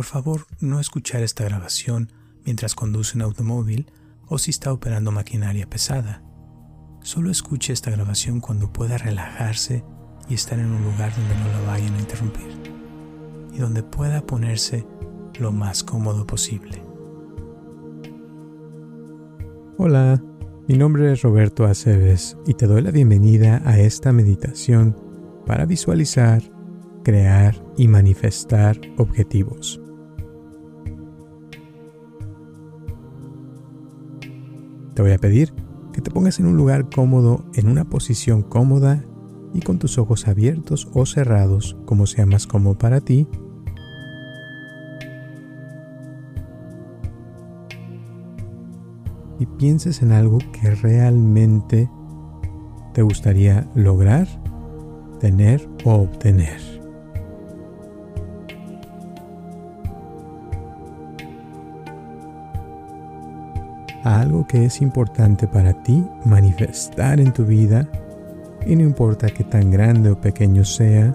Por favor, no escuchar esta grabación mientras conduce un automóvil o si está operando maquinaria pesada. Solo escuche esta grabación cuando pueda relajarse y estar en un lugar donde no la vayan a interrumpir y donde pueda ponerse lo más cómodo posible. Hola, mi nombre es Roberto Aceves y te doy la bienvenida a esta meditación para visualizar, crear y manifestar objetivos. Te voy a pedir que te pongas en un lugar cómodo, en una posición cómoda y con tus ojos abiertos o cerrados, como sea más cómodo para ti. Y pienses en algo que realmente te gustaría lograr, tener o obtener. Algo que es importante para ti manifestar en tu vida y no importa qué tan grande o pequeño sea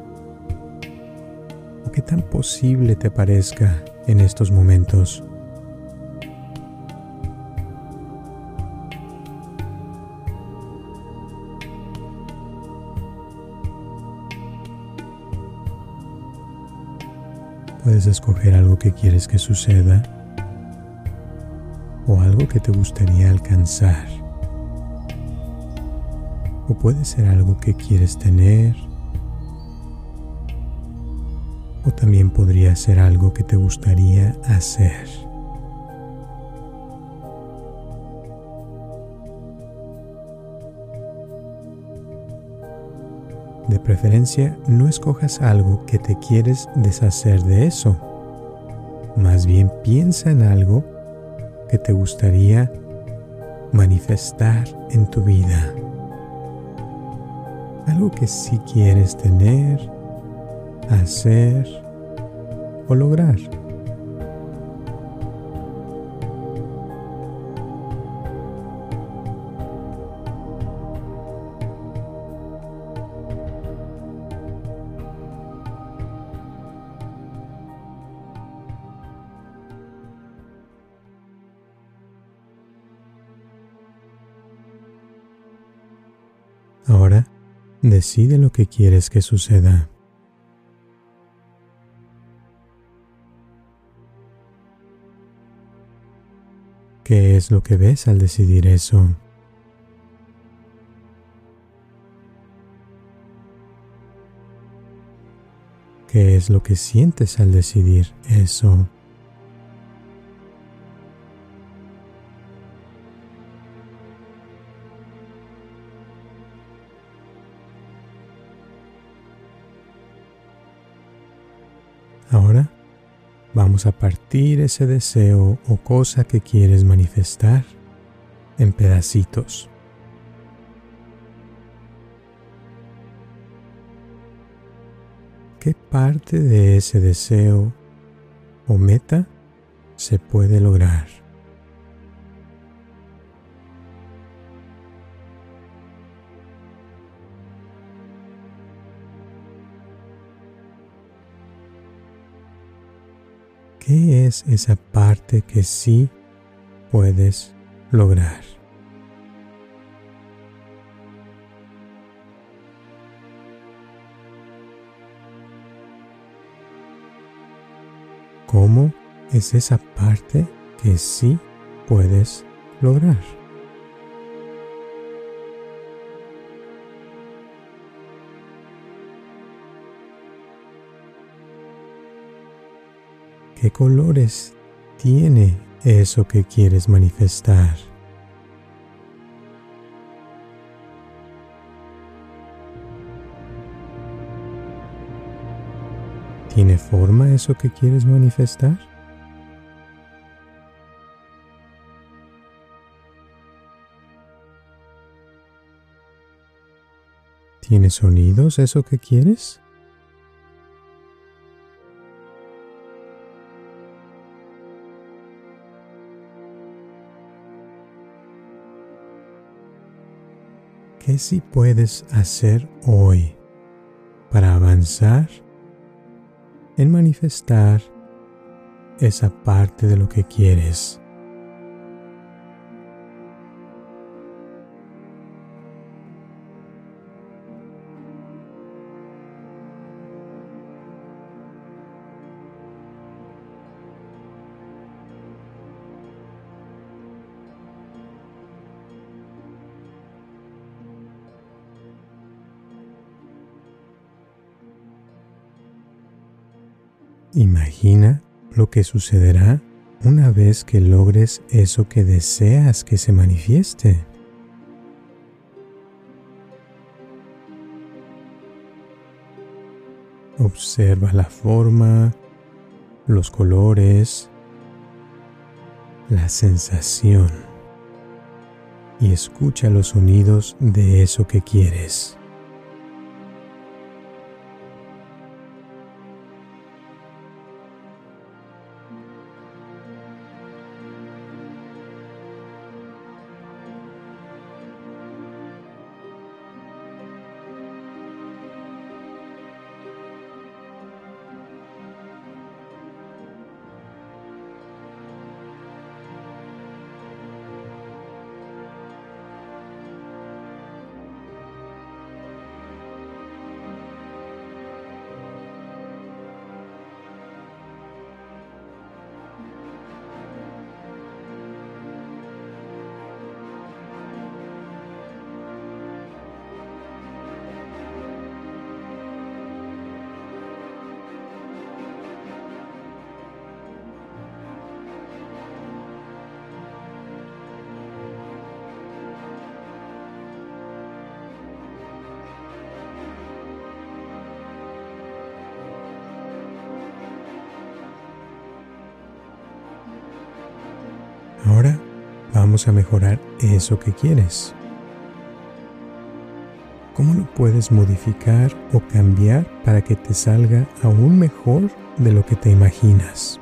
o qué tan posible te parezca en estos momentos. Puedes escoger algo que quieres que suceda o algo que te gustaría alcanzar. O puede ser algo que quieres tener. O también podría ser algo que te gustaría hacer. De preferencia, no escojas algo que te quieres deshacer de eso. Más bien piensa en algo que te gustaría manifestar en tu vida. Algo que sí quieres tener, hacer o lograr. Ahora, decide lo que quieres que suceda. ¿Qué es lo que ves al decidir eso? ¿Qué es lo que sientes al decidir eso? Ahora vamos a partir ese deseo o cosa que quieres manifestar en pedacitos. ¿Qué parte de ese deseo o meta se puede lograr? Es esa parte que sí puedes lograr? ¿Cómo es esa parte que sí puedes lograr? ¿Qué colores tiene eso que quieres manifestar? ¿Tiene forma eso que quieres manifestar? ¿Tiene sonidos eso que quieres? ¿Qué sí puedes hacer hoy para avanzar en manifestar esa parte de lo que quieres. Imagina lo que sucederá una vez que logres eso que deseas que se manifieste. Observa la forma, los colores, la sensación y escucha los sonidos de eso que quieres. Ahora vamos a mejorar eso que quieres. ¿Cómo lo puedes modificar o cambiar para que te salga aún mejor de lo que te imaginas?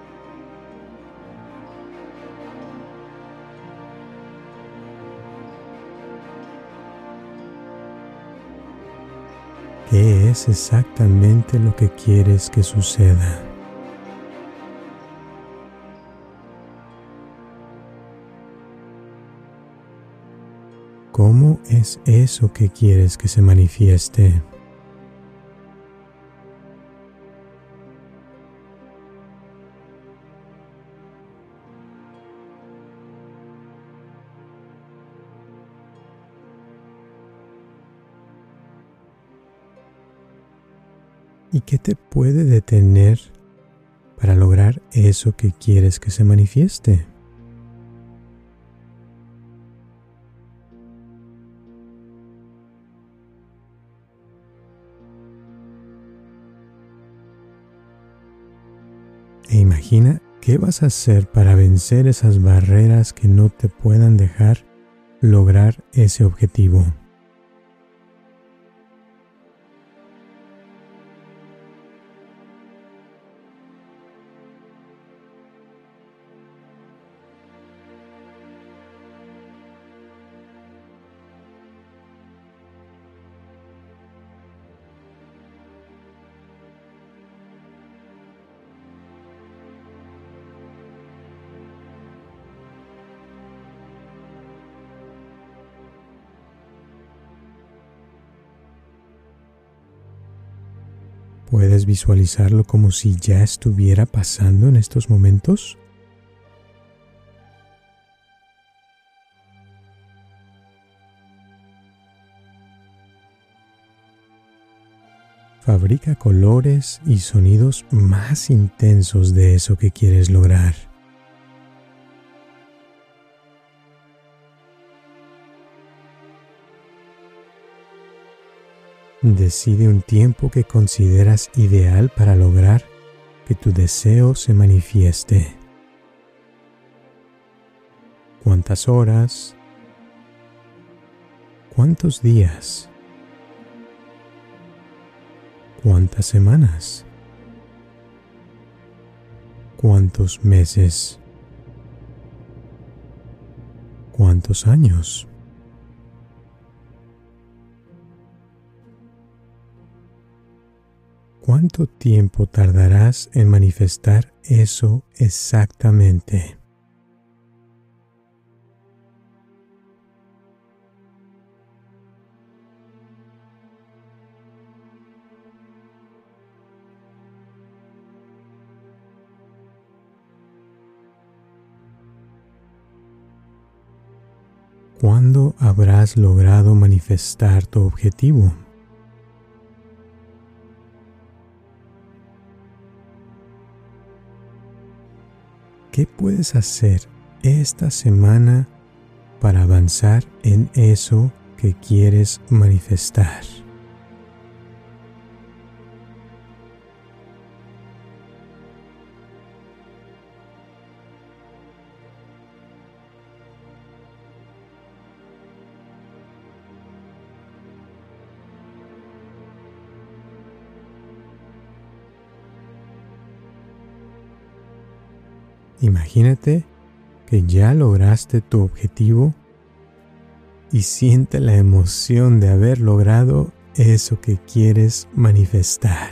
¿Qué es exactamente lo que quieres que suceda? ¿Cómo es eso que quieres que se manifieste? ¿Y qué te puede detener para lograr eso que quieres que se manifieste? E imagina qué vas a hacer para vencer esas barreras que no te puedan dejar lograr ese objetivo. ¿Puedes visualizarlo como si ya estuviera pasando en estos momentos? Fabrica colores y sonidos más intensos de eso que quieres lograr. Decide un tiempo que consideras ideal para lograr que tu deseo se manifieste. ¿Cuántas horas? ¿Cuántos días? ¿Cuántas semanas? ¿Cuántos meses? ¿Cuántos años? ¿Cuánto tiempo tardarás en manifestar eso exactamente? ¿Cuándo habrás logrado manifestar tu objetivo? Puedes hacer esta semana para avanzar en eso que quieres manifestar? Imagínate que ya lograste tu objetivo y siente la emoción de haber logrado eso que quieres manifestar.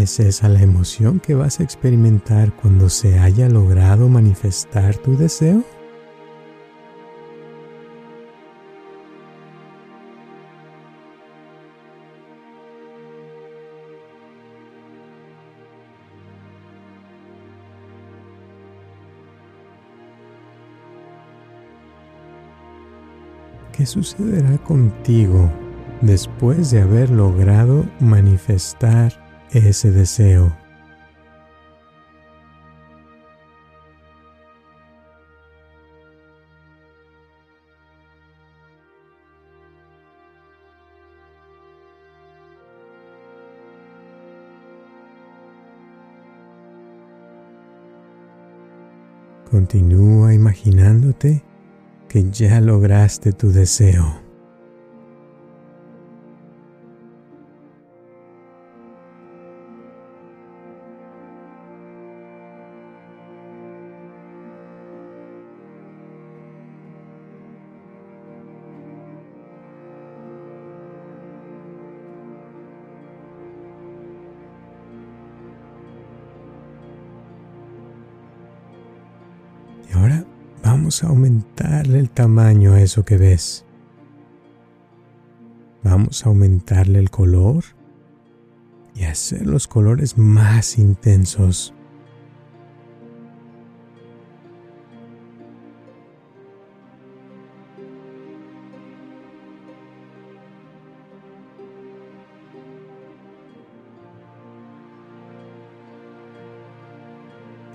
¿Es esa la emoción que vas a experimentar cuando se haya logrado manifestar tu deseo? ¿Qué sucederá contigo después de haber logrado manifestar ese deseo. Continúa imaginándote que ya lograste tu deseo. Vamos a aumentarle el tamaño a eso que ves. Vamos a aumentarle el color y hacer los colores más intensos.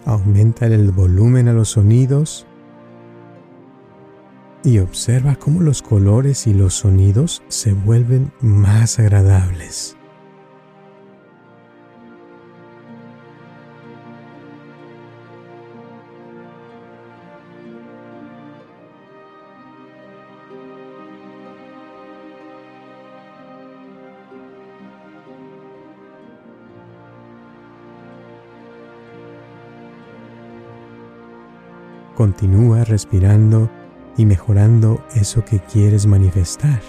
Aumenta el volumen a los sonidos y observa cómo los colores y los sonidos se vuelven más agradables. Continúa respirando y mejorando eso que quieres manifestar.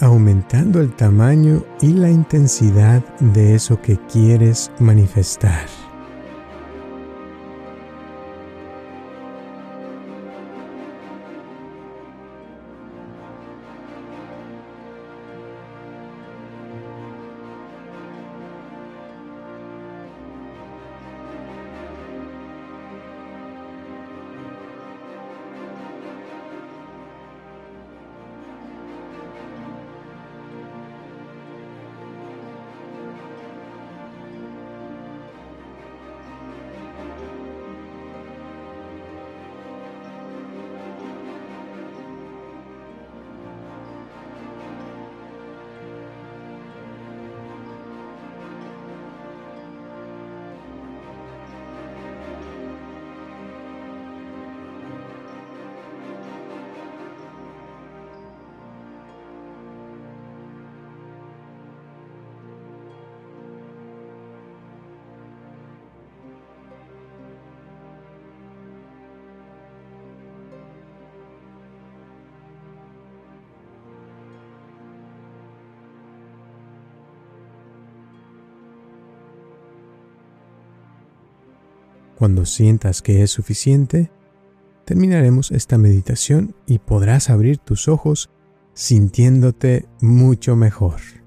aumentando el tamaño y la intensidad de eso que quieres manifestar. Cuando sientas que es suficiente, terminaremos esta meditación y podrás abrir tus ojos sintiéndote mucho mejor.